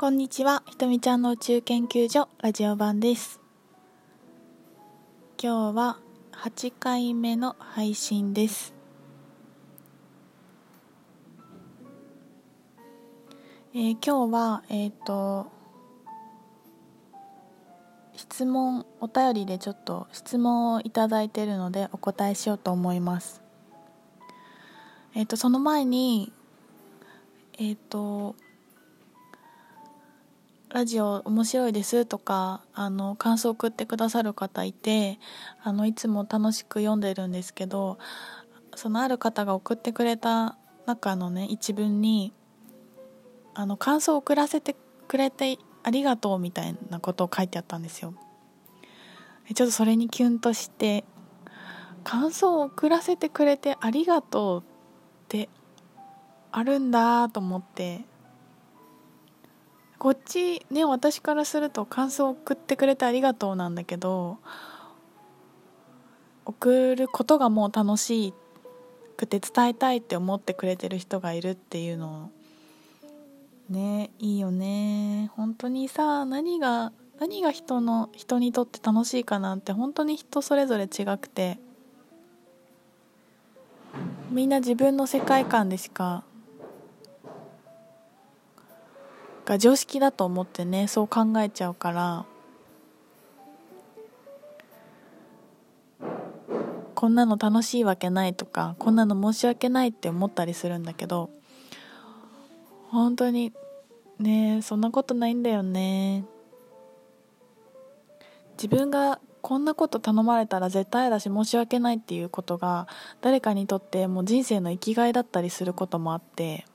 こんにちは、ひとみちゃんの宇宙研究所ラジオ版です。今日は8回目の配信です。えー今日は、えっ、と、質問、お便りでちょっと質問をいただいているのでお答えしようと思います。えっ、と、その前に、えっ、と、ラジオ面白いですとかあの感想を送ってくださる方いてあのいつも楽しく読んでるんですけどそのある方が送ってくれた中のね一文にあの感想を送らせてくれてありがとうみたいなことを書いてあったんですよ。ちょっとそれにキュンとして感想を送らせてくれてありがとうってあるんだと思ってこっちね私からすると感想を送ってくれてありがとうなんだけど送ることがもう楽しくて伝えたいって思ってくれてる人がいるっていうのねいいよね。本当にさ何が何が人の人にとって楽しいかなんて本当に人それぞれ違くてみんな自分の世界観でしかが常識だと思ってねそう考えちゃうから。こんなの楽しいわけないとかこんなの申し訳ないって思ったりするんだけど本当にねそんなことないんだよね。自分がこんなこと頼まれたら絶対だし申し訳ないっていうことが誰かにとってもう人生の生きがいだったりすることもあって。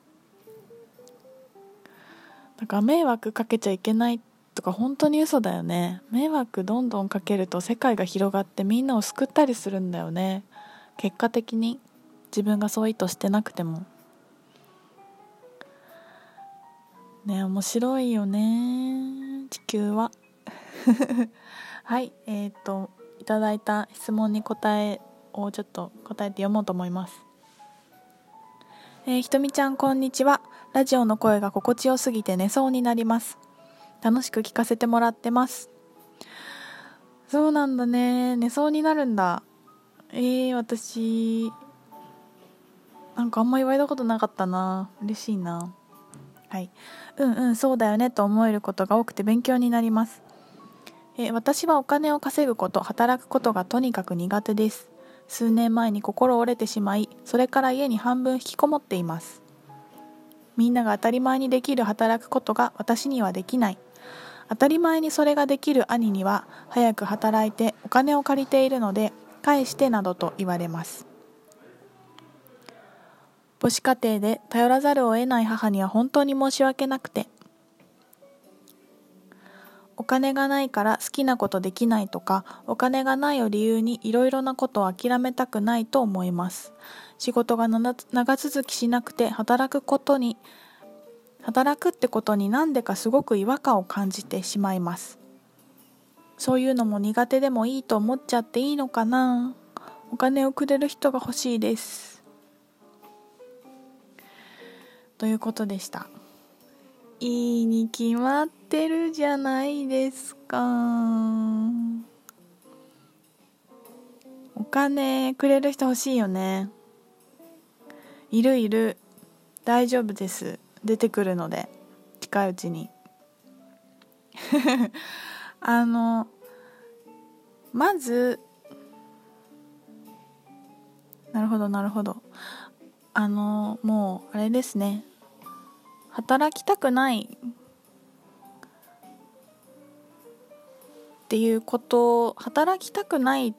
なんか迷惑かけちゃいけないとか本当に嘘だよね。迷惑どんどんかけると世界が広がってみんなを救ったりするんだよね。結果的に自分がそう意図してなくても。ね面白いよね。地球は。はいえっ、ー、といただいた質問に答えをちょっと答えて読もうと思います。えー、ひとみちゃんこんにちは。ラジオの声が心地よすぎて寝そうになります。楽しく聞かせてもらってます。そうなんだね。寝そうになるんだ。えー、私なんかあんま言われたことなかったな。嬉しいな。はい。うんうんそうだよねと思えることが多くて勉強になります。え、私はお金を稼ぐこと働くことがとにかく苦手です。数年前に心折れてしまいそれから家に半分引きこもっています。みんなが当たり前にできる働くことが私にはできない。当たり前にそれができる兄には早く働いてお金を借りているので返してなどと言われます。母子家庭で頼らざるを得ない母には本当に申し訳なくて金がないから好きなことできないとかお金がないを理由にいろいろなことを諦めたくないと思います。仕事が長続きしなくて働くことに働くってことになんでかすごく違和感を感じてしまいます。そういうのも苦手でもいいと思っちゃっていいのかな。お金をくれる人が欲しいです。ということでした。いいに決まってるじゃないですか。お金くれる人欲しいよね。いるいる。大丈夫です。出てくるので。近いうちに。あのまずなるほどなるほど。あのもうあれですね。働きたくない。っていうこと働きたくない。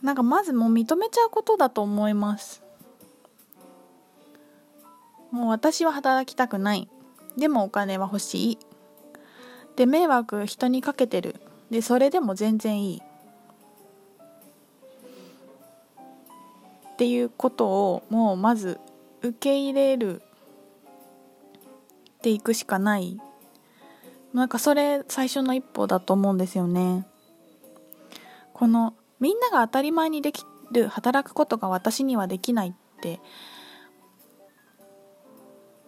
なんかまずもう認めちゃうことだと思います。もう私は働きたくない。でもお金は欲しい。で迷惑人にかけてる。でそれでも全然いい。っていうことをもうまず受け入れるっていくしかないなんかそれ最初の一歩だと思うんですよねこのみんなが当たり前にできる働くことが私にはできないって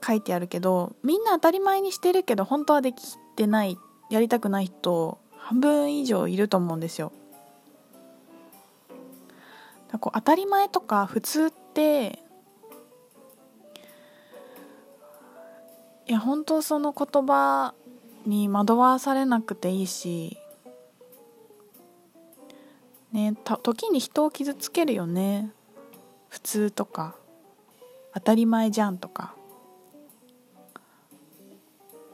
書いてあるけどみんな当たり前にしてるけど本当はできてないやりたくない人半分以上いると思うんですよ。こう当たり前とか普通っていや本当その言葉に惑わされなくていいしね時に人を傷つけるよね。普通とか。当たり前じゃんとか。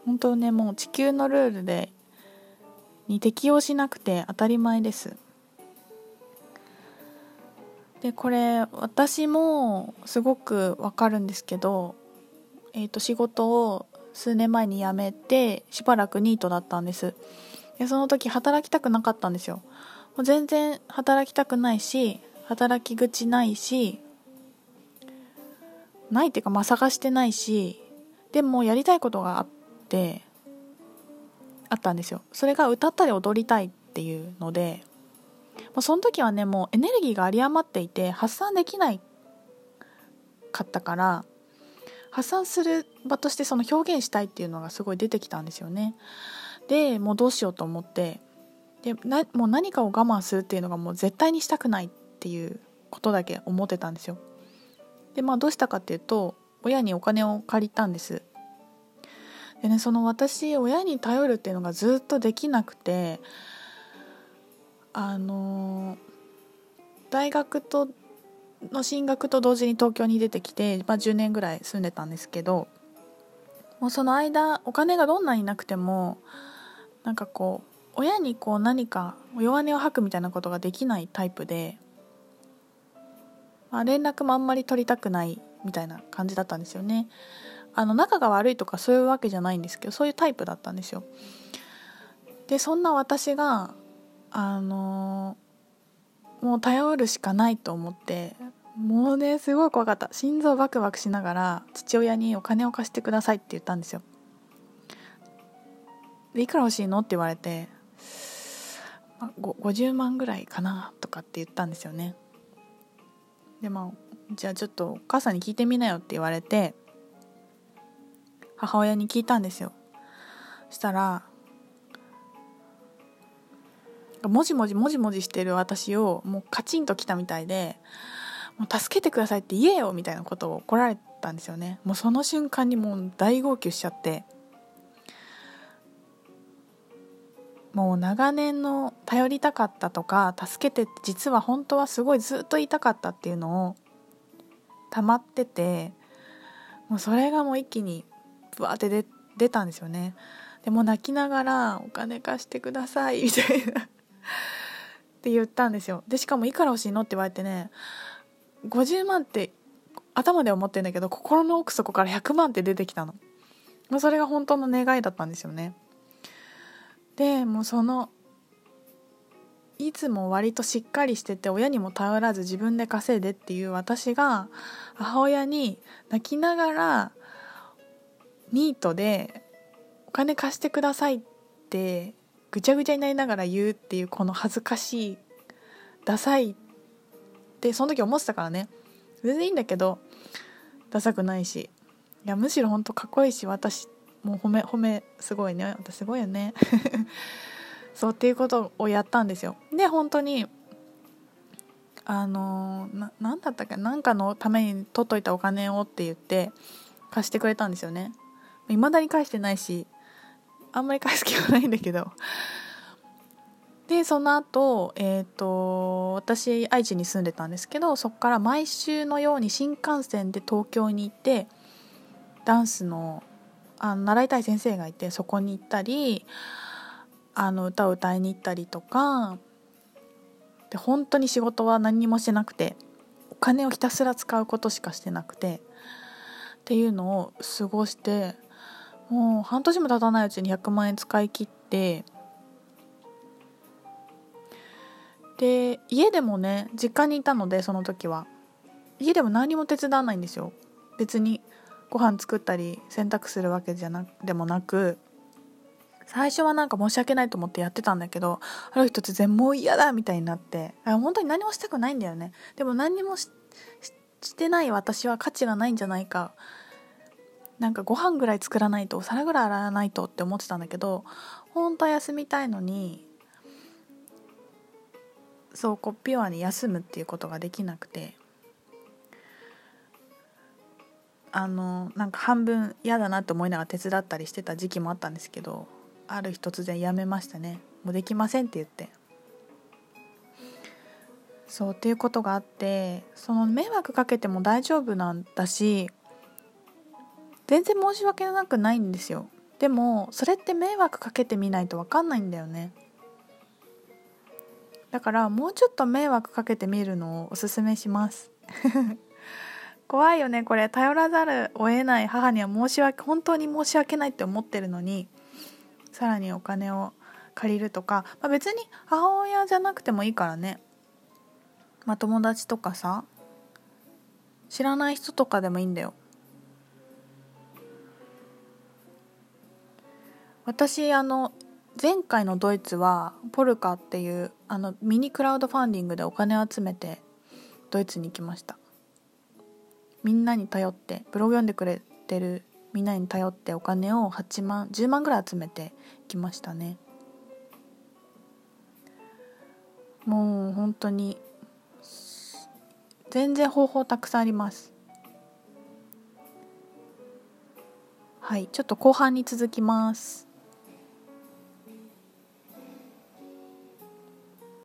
本当ねもう地球のルールでに適応しなくて当たり前です。でこれ私もすごくわかるんですけど、えー、と仕事を数年前に辞めてしばらくニートだったんです。でその時働きたくなかったんですよ。もう全然働きたくないし働き口ないしないっていうかまあ探してないしでもやりたいことがあってあったんですよ。それが歌ったり踊りたいっていうのでもうその時はねもうエネルギーが有り余っていて発散できないかったから発散する場としてその表現したいっていうのがすごい出てきたんですよね。でもうどうしようと思ってでなもう何かを我慢するっていうのがもう絶対にしたくないっていうことだけ思ってたんですよ。でまあどうしたかっていうと親にお金を借りたんです。でねその私親に頼るっていうのがずっとできなくてあの大学との進学と同時に東京に出てきて、まあ、10年ぐらい住んでたんですけどもうその間お金がどんなになくてもなんかこう親にこう何か弱音を吐くみたいなことができないタイプで、まあ、連絡もあんまり取りたくないみたいな感じだったんですよね。あの仲が悪いとかそういうわけじゃないんですけどそういうタイプだったんですよでそんな私があのもう頼るしかないと思ってもうねすごい怖かった。心臓バクバクしながら父親にお金を貸してくださいって言ったんですよでいくら欲しいの？って言われて、50万ぐらいかなとかって言ったんですよね。でまあじゃあちょっとお母さんに聞いてみなよって言われて母親に聞いたんですよ。したらもじもじもじもじしてる私をもうカチンときたみたいでもう助けてくださいって言えよみたいなことを怒られたんですよね。もうその瞬間にもう大号泣しちゃって。もう長年の頼りたかったとか助けて実は本当はすごいずっと言いたかったっていうのを溜まっててもうそれがもう一気にブワーって出出たんですよね。でも泣きながら「お金貸してください」みたいな。って言ったんですよ。でしかも「いくら欲しいの?」って言われてね50万って頭では思ってんだけど心の奥底から100万って出てきたの。もうそれが本当の願いだったんですよね。でもうそのいつも割としっかりしてて親にも頼らず自分で稼いでっていう私が母親に泣きながらニートでお金貸してくださいってぐちゃぐちゃになりながら言うっていうこの恥ずかしいダサいってその時思ってたからね。全然いいんだけどダサくないし。いやむしろほんとかっこいいし私もう褒め褒めすごいね。私すごいよね。そうっていうことをやったんですよ。で本当にあの何だったっけ？何かのために取っといたお金をって言って貸してくれたんですよね。未だに返してないしあんまり返す気はないんだけど。でその後え、ー、と私愛知に住んでたんですけどそこから毎週のように新幹線で東京に行ってダンスのあの習いたい先生がいてそこに行ったりあの歌を歌いに行ったりとかで本当に仕事は何もしてなくてお金をひたすら使うことしかしてなくてっていうのを過ごしてもう半年も経たないうちに100万円使い切ってで家でもね実家にいたのでその時は。家でも何も手伝わないんですよ。別にご飯作ったり洗濯するわけじゃなでもなく。最初はなんか申し訳ないと思ってやってたんだけどある日突然もう嫌だみたいになって。あ本当に何もしたくないんだよね。でも何にもしてない私は価値がないんじゃないか。なんかご飯ぐらい作らないとお皿ぐらい洗わないとって思ってたんだけど本当は休みたいのにそうこうピュアに休むっていうことができなくてあのなんか半分嫌だなと思いながら手伝ったりしてた時期もあったんですけどある日突然やめましたね。もうできませんって言って。そうっていうことがあってその迷惑かけても大丈夫なんだし全然申し訳なくないんですよ。でもそれって迷惑かけてみないと分かんないんだよね。だからもうちょっと迷惑かけてみるのをおすすめします。怖いよねこれ。頼らざるを得ない母には申し訳本当に申し訳ないって思ってるのにさらにお金を借りるとか、まあ、別に母親じゃなくてもいいからね。まあ友達とかさ知らない人とかでもいいんだよ。私あの前回のドイツはポルカっていうあのミニクラウドファンディングでお金を集めてドイツに行きました。みんなに頼ってブログ読んでくれてるみんなに頼ってお金を8万10万ぐらい集めてきましたね。もう本当に全然方法たくさんあります。はいちょっと後半に続きます。